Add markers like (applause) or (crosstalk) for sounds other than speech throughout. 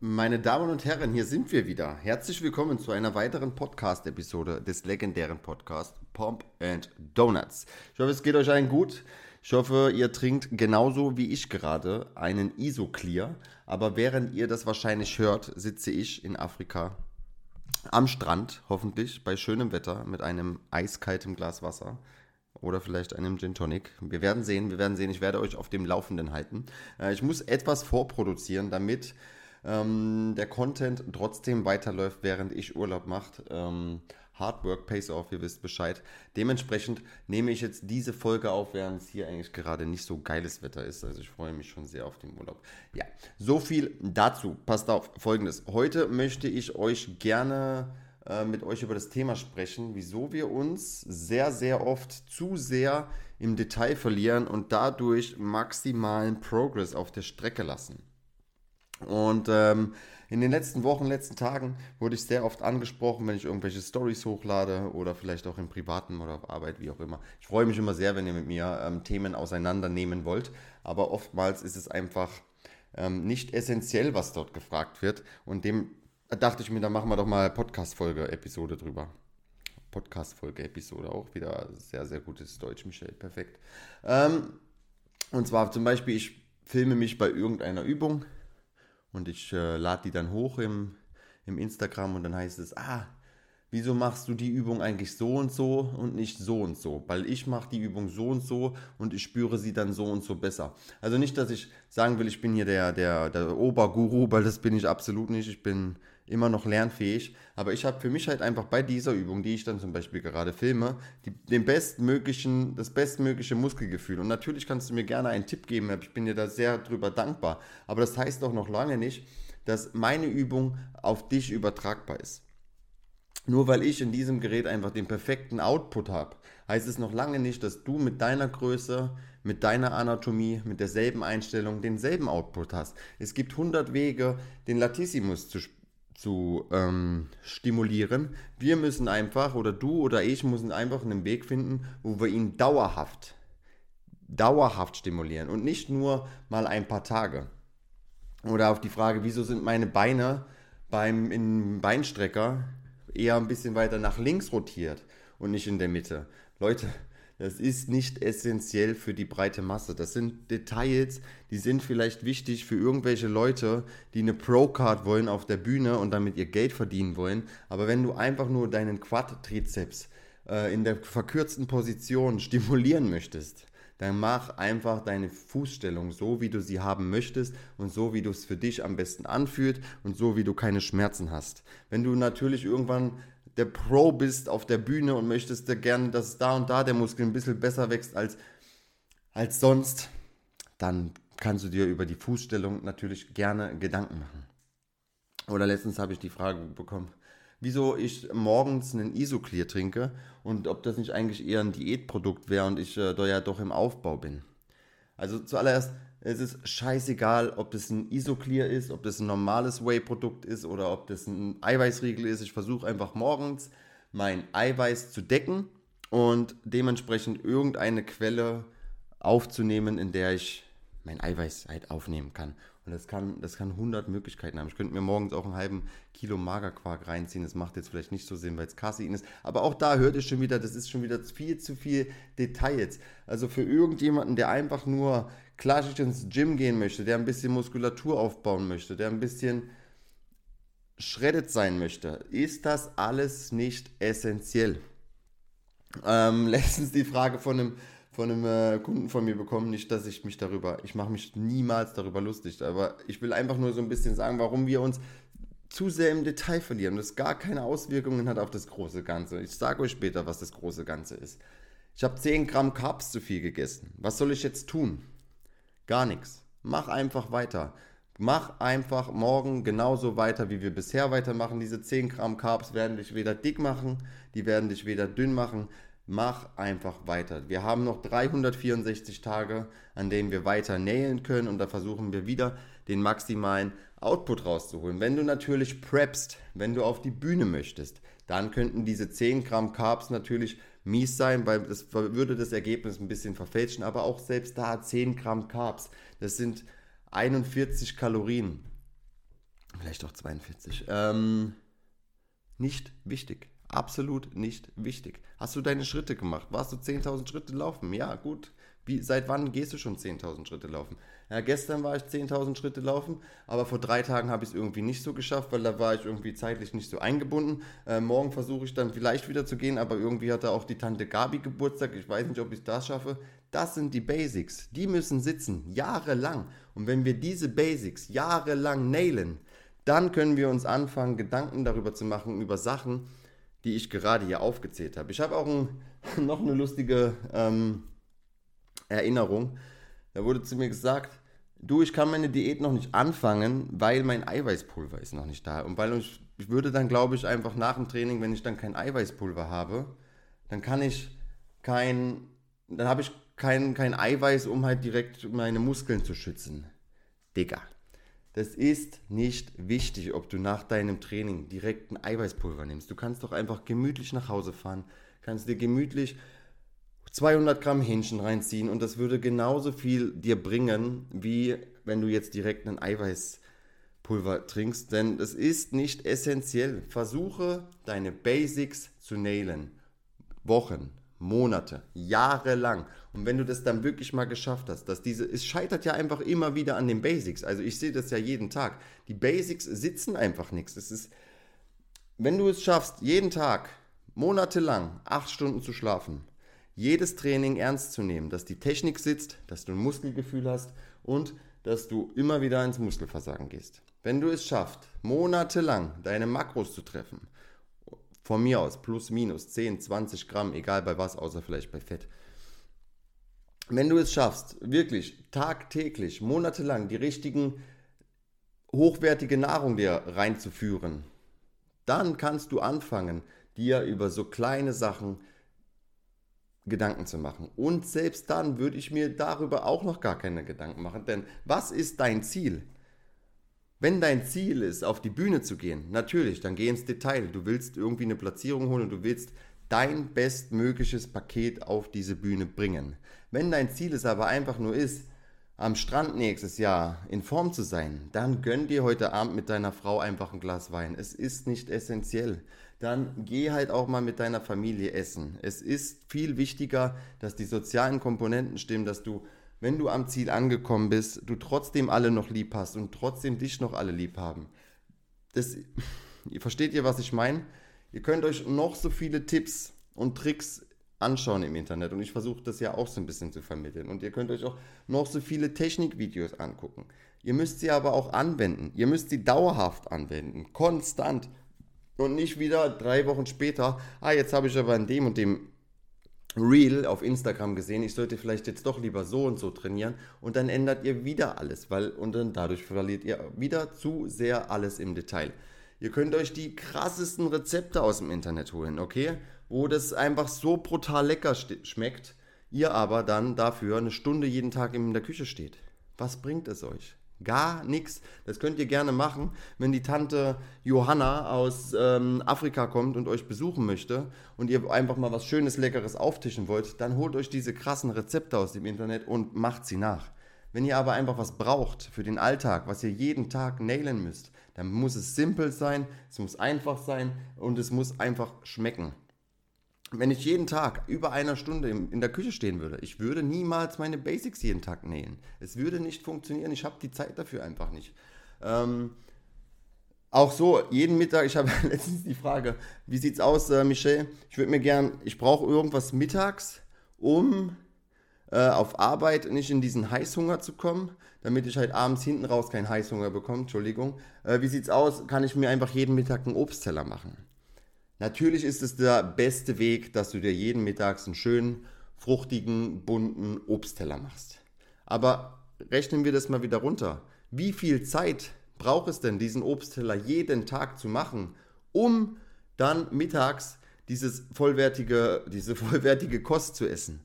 Meine Damen und Herren, hier sind wir wieder. Herzlich willkommen zu einer weiteren Podcast-Episode des legendären Podcasts Pomp and Donuts. Ich hoffe, es geht euch allen gut. Ich hoffe, ihr trinkt genauso wie ich gerade einen Isoclear. Aber während ihr das wahrscheinlich hört, sitze ich in Afrika am Strand, hoffentlich bei schönem Wetter mit einem eiskaltem Glas Wasser oder vielleicht einem Gin Tonic. Wir werden sehen, wir werden sehen. Ich werde euch auf dem Laufenden halten. Äh, ich muss etwas vorproduzieren, damit ähm, der Content trotzdem weiterläuft, während ich Urlaub mache. Ähm, Hard Work pays off, ihr wisst Bescheid. Dementsprechend nehme ich jetzt diese Folge auf, während es hier eigentlich gerade nicht so geiles Wetter ist. Also ich freue mich schon sehr auf den Urlaub. Ja, so viel dazu. Passt auf, folgendes. Heute möchte ich euch gerne äh, mit euch über das Thema sprechen, wieso wir uns sehr, sehr oft zu sehr im Detail verlieren und dadurch maximalen Progress auf der Strecke lassen. Und ähm, in den letzten Wochen, letzten Tagen wurde ich sehr oft angesprochen, wenn ich irgendwelche Stories hochlade oder vielleicht auch im Privaten oder auf Arbeit, wie auch immer. Ich freue mich immer sehr, wenn ihr mit mir ähm, Themen auseinandernehmen wollt, aber oftmals ist es einfach ähm, nicht essentiell, was dort gefragt wird und dem dachte ich mir, da machen wir doch mal Podcast-Folge-Episode drüber. Podcast-Folge-Episode auch wieder sehr, sehr gutes Deutsch, Michel, perfekt. Ähm, und zwar zum Beispiel, ich filme mich bei irgendeiner Übung und ich äh, lade die dann hoch im, im Instagram und dann heißt es, ah, wieso machst du die Übung eigentlich so und so und nicht so und so? Weil ich mache die Übung so und so und ich spüre sie dann so und so besser. Also nicht, dass ich sagen will, ich bin hier der, der, der Oberguru, weil das bin ich absolut nicht. Ich bin immer noch lernfähig. Aber ich habe für mich halt einfach bei dieser Übung, die ich dann zum Beispiel gerade filme, die, den bestmöglichen, das bestmögliche Muskelgefühl. Und natürlich kannst du mir gerne einen Tipp geben. Ich bin dir da sehr drüber dankbar. Aber das heißt auch noch lange nicht, dass meine Übung auf dich übertragbar ist. Nur weil ich in diesem Gerät einfach den perfekten Output habe, heißt es noch lange nicht, dass du mit deiner Größe, mit deiner Anatomie, mit derselben Einstellung denselben Output hast. Es gibt 100 Wege, den Latissimus zu, zu ähm, stimulieren. Wir müssen einfach, oder du oder ich müssen einfach einen Weg finden, wo wir ihn dauerhaft, dauerhaft stimulieren und nicht nur mal ein paar Tage. Oder auf die Frage, wieso sind meine Beine beim in Beinstrecker eher ein bisschen weiter nach links rotiert und nicht in der Mitte. Leute, das ist nicht essentiell für die breite Masse. Das sind Details, die sind vielleicht wichtig für irgendwelche Leute, die eine Pro-Card wollen auf der Bühne und damit ihr Geld verdienen wollen. Aber wenn du einfach nur deinen Quad-Trizeps äh, in der verkürzten Position (laughs) stimulieren möchtest, dann mach einfach deine Fußstellung so, wie du sie haben möchtest und so, wie du es für dich am besten anfühlt und so, wie du keine Schmerzen hast. Wenn du natürlich irgendwann der Pro bist auf der Bühne und möchtest dir gerne, dass da und da der Muskel ein bisschen besser wächst als, als sonst, dann kannst du dir über die Fußstellung natürlich gerne Gedanken machen. Oder letztens habe ich die Frage bekommen, wieso ich morgens einen Isoclear trinke und ob das nicht eigentlich eher ein Diätprodukt wäre und ich äh, da ja doch im Aufbau bin. Also zuallererst, es ist scheißegal, ob das ein Isoclear ist, ob das ein normales Whey-Produkt ist oder ob das ein Eiweißriegel ist. Ich versuche einfach morgens mein Eiweiß zu decken und dementsprechend irgendeine Quelle aufzunehmen, in der ich mein Eiweiß halt aufnehmen kann. Und das kann, das kann 100 Möglichkeiten haben. Ich könnte mir morgens auch einen halben Kilo Magerquark reinziehen. Das macht jetzt vielleicht nicht so Sinn, weil es Casein ist. Aber auch da hört ihr schon wieder, das ist schon wieder viel zu viel Details. Also für irgendjemanden, der einfach nur klassisch ins Gym gehen möchte, der ein bisschen Muskulatur aufbauen möchte, der ein bisschen shredded sein möchte, ist das alles nicht essentiell. Ähm, (laughs) letztens die Frage von einem von einem äh, Kunden von mir bekommen. Nicht, dass ich mich darüber, ich mache mich niemals darüber lustig, aber ich will einfach nur so ein bisschen sagen, warum wir uns zu sehr im Detail verlieren es gar keine Auswirkungen hat auf das große Ganze. Ich sage euch später, was das große Ganze ist. Ich habe 10 Gramm Carbs zu viel gegessen. Was soll ich jetzt tun? Gar nichts. Mach einfach weiter. Mach einfach morgen genauso weiter, wie wir bisher weitermachen. Diese 10 Gramm Carbs werden dich weder dick machen, die werden dich weder dünn machen. Mach einfach weiter. Wir haben noch 364 Tage, an denen wir weiter nähen können und da versuchen wir wieder den maximalen Output rauszuholen. Wenn du natürlich preppst, wenn du auf die Bühne möchtest, dann könnten diese 10 Gramm Carbs natürlich mies sein, weil das würde das Ergebnis ein bisschen verfälschen, aber auch selbst da 10 Gramm Carbs, das sind 41 Kalorien. Vielleicht auch 42. Ähm, nicht wichtig. Absolut nicht wichtig. Hast du deine Schritte gemacht? Warst du 10.000 Schritte laufen? Ja, gut. Wie, seit wann gehst du schon 10.000 Schritte laufen? Ja, gestern war ich 10.000 Schritte laufen, aber vor drei Tagen habe ich es irgendwie nicht so geschafft, weil da war ich irgendwie zeitlich nicht so eingebunden. Äh, morgen versuche ich dann vielleicht wieder zu gehen, aber irgendwie hat da auch die Tante Gabi Geburtstag. Ich weiß nicht, ob ich das schaffe. Das sind die Basics. Die müssen sitzen, jahrelang. Und wenn wir diese Basics jahrelang nailen, dann können wir uns anfangen, Gedanken darüber zu machen, über Sachen, die ich gerade hier aufgezählt habe. Ich habe auch ein, (laughs) noch eine lustige ähm, Erinnerung. Da wurde zu mir gesagt, du, ich kann meine Diät noch nicht anfangen, weil mein Eiweißpulver ist noch nicht da. Und weil ich, ich würde dann, glaube ich, einfach nach dem Training, wenn ich dann kein Eiweißpulver habe, dann kann ich kein, dann habe ich kein, kein Eiweiß, um halt direkt meine Muskeln zu schützen. Digga. Das ist nicht wichtig, ob du nach deinem Training direkt ein Eiweißpulver nimmst. Du kannst doch einfach gemütlich nach Hause fahren, kannst dir gemütlich 200 Gramm Hähnchen reinziehen und das würde genauso viel dir bringen, wie wenn du jetzt direkt ein Eiweißpulver trinkst, denn es ist nicht essentiell. Versuche deine Basics zu nailen. Wochen, Monate, Jahre lang. Und wenn du das dann wirklich mal geschafft hast, dass diese, es scheitert ja einfach immer wieder an den Basics. Also ich sehe das ja jeden Tag. Die Basics sitzen einfach nichts. Es ist, wenn du es schaffst, jeden Tag, monatelang, acht Stunden zu schlafen, jedes Training ernst zu nehmen, dass die Technik sitzt, dass du ein Muskelgefühl hast und dass du immer wieder ins Muskelversagen gehst. Wenn du es schaffst, monatelang deine Makros zu treffen, von mir aus plus minus 10, 20 Gramm, egal bei was, außer vielleicht bei Fett. Wenn du es schaffst, wirklich tagtäglich, monatelang die richtigen hochwertige Nahrung dir reinzuführen, dann kannst du anfangen, dir über so kleine Sachen Gedanken zu machen. Und selbst dann würde ich mir darüber auch noch gar keine Gedanken machen. Denn was ist dein Ziel? Wenn dein Ziel ist, auf die Bühne zu gehen, natürlich, dann geh ins Detail. Du willst irgendwie eine Platzierung holen und du willst dein bestmögliches Paket auf diese Bühne bringen. Wenn dein Ziel es aber einfach nur ist, am Strand nächstes Jahr in Form zu sein, dann gönn dir heute Abend mit deiner Frau einfach ein Glas Wein. Es ist nicht essentiell dann geh halt auch mal mit deiner Familie essen. Es ist viel wichtiger, dass die sozialen Komponenten stimmen, dass du, wenn du am Ziel angekommen bist, du trotzdem alle noch lieb hast und trotzdem dich noch alle lieb haben. Das, (laughs) versteht ihr, was ich meine? Ihr könnt euch noch so viele Tipps und Tricks anschauen im Internet und ich versuche das ja auch so ein bisschen zu vermitteln. Und ihr könnt euch auch noch so viele Technikvideos angucken. Ihr müsst sie aber auch anwenden. Ihr müsst sie dauerhaft anwenden, konstant und nicht wieder drei Wochen später, ah, jetzt habe ich aber in dem und dem Reel auf Instagram gesehen, ich sollte vielleicht jetzt doch lieber so und so trainieren und dann ändert ihr wieder alles, weil und dann dadurch verliert ihr wieder zu sehr alles im Detail. Ihr könnt euch die krassesten Rezepte aus dem Internet holen, okay? Wo das einfach so brutal lecker schmeckt, ihr aber dann dafür eine Stunde jeden Tag in der Küche steht. Was bringt es euch? Gar nichts. Das könnt ihr gerne machen, wenn die Tante Johanna aus ähm, Afrika kommt und euch besuchen möchte und ihr einfach mal was Schönes, Leckeres auftischen wollt, dann holt euch diese krassen Rezepte aus dem Internet und macht sie nach. Wenn ihr aber einfach was braucht für den Alltag, was ihr jeden Tag nailen müsst, dann muss es simpel sein, es muss einfach sein und es muss einfach schmecken wenn ich jeden Tag über einer Stunde in der Küche stehen würde, ich würde niemals meine Basics jeden Tag nähen. Es würde nicht funktionieren. Ich habe die Zeit dafür einfach nicht. Ähm, auch so, jeden Mittag, ich habe (laughs) letztens die Frage, wie sieht's aus, äh, Michel? Ich würde mir gern, ich brauche irgendwas mittags, um äh, auf Arbeit nicht in diesen Heißhunger zu kommen, damit ich halt abends hinten raus keinen Heißhunger bekomme. Entschuldigung. Äh, wie sieht's aus? Kann ich mir einfach jeden Mittag einen Obstteller machen? Natürlich ist es der beste Weg, dass du dir jeden Mittags einen schönen, fruchtigen, bunten Obstteller machst. Aber rechnen wir das mal wieder runter. Wie viel Zeit braucht es denn, diesen Obstteller jeden Tag zu machen, um dann mittags dieses vollwertige, diese (laughs) vollwertige Kost zu essen?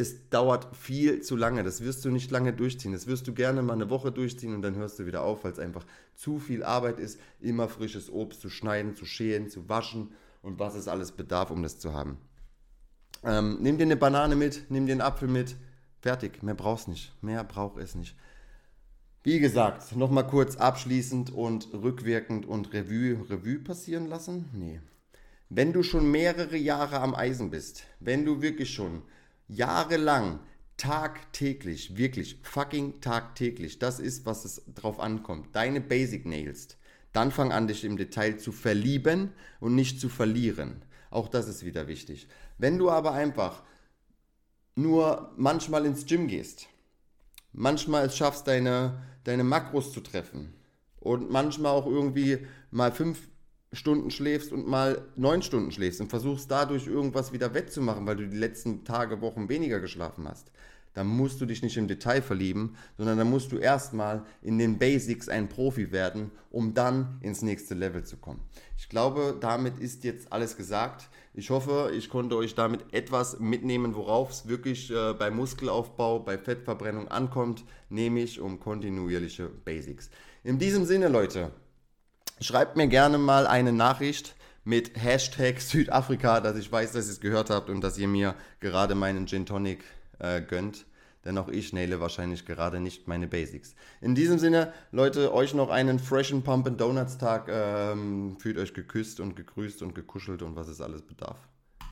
Es dauert viel zu lange. Das wirst du nicht lange durchziehen. Das wirst du gerne mal eine Woche durchziehen und dann hörst du wieder auf, weil es einfach zu viel Arbeit ist, immer frisches Obst zu schneiden, zu schälen, zu waschen und was es alles bedarf, um das zu haben. Ähm, nimm dir eine Banane mit, nimm dir einen Apfel mit, fertig. Mehr brauchst nicht. Mehr braucht es nicht. Wie gesagt, nochmal kurz abschließend und rückwirkend und Revue, Revue passieren lassen? Nee. Wenn du schon mehrere Jahre am Eisen bist, wenn du wirklich schon jahrelang tagtäglich, wirklich fucking tagtäglich, das ist, was es drauf ankommt, deine Basic nailst, dann fang an, dich im Detail zu verlieben und nicht zu verlieren. Auch das ist wieder wichtig. Wenn du aber einfach nur manchmal ins Gym gehst, manchmal es schaffst, deine, deine Makros zu treffen und manchmal auch irgendwie mal fünf Stunden schläfst und mal neun Stunden schläfst und versuchst dadurch irgendwas wieder wettzumachen, weil du die letzten Tage, Wochen weniger geschlafen hast, dann musst du dich nicht im Detail verlieben, sondern dann musst du erstmal in den Basics ein Profi werden, um dann ins nächste Level zu kommen. Ich glaube, damit ist jetzt alles gesagt. Ich hoffe, ich konnte euch damit etwas mitnehmen, worauf es wirklich äh, bei Muskelaufbau, bei Fettverbrennung ankommt, nämlich um kontinuierliche Basics. In diesem Sinne, Leute, schreibt mir gerne mal eine Nachricht mit Hashtag Südafrika, dass ich weiß, dass ihr es gehört habt und dass ihr mir gerade meinen Gin Tonic äh, gönnt. Denn auch ich naile wahrscheinlich gerade nicht meine Basics. In diesem Sinne, Leute, euch noch einen freshen Pump and Donuts Tag. Ähm, fühlt euch geküsst und gegrüßt und gekuschelt und was es alles bedarf.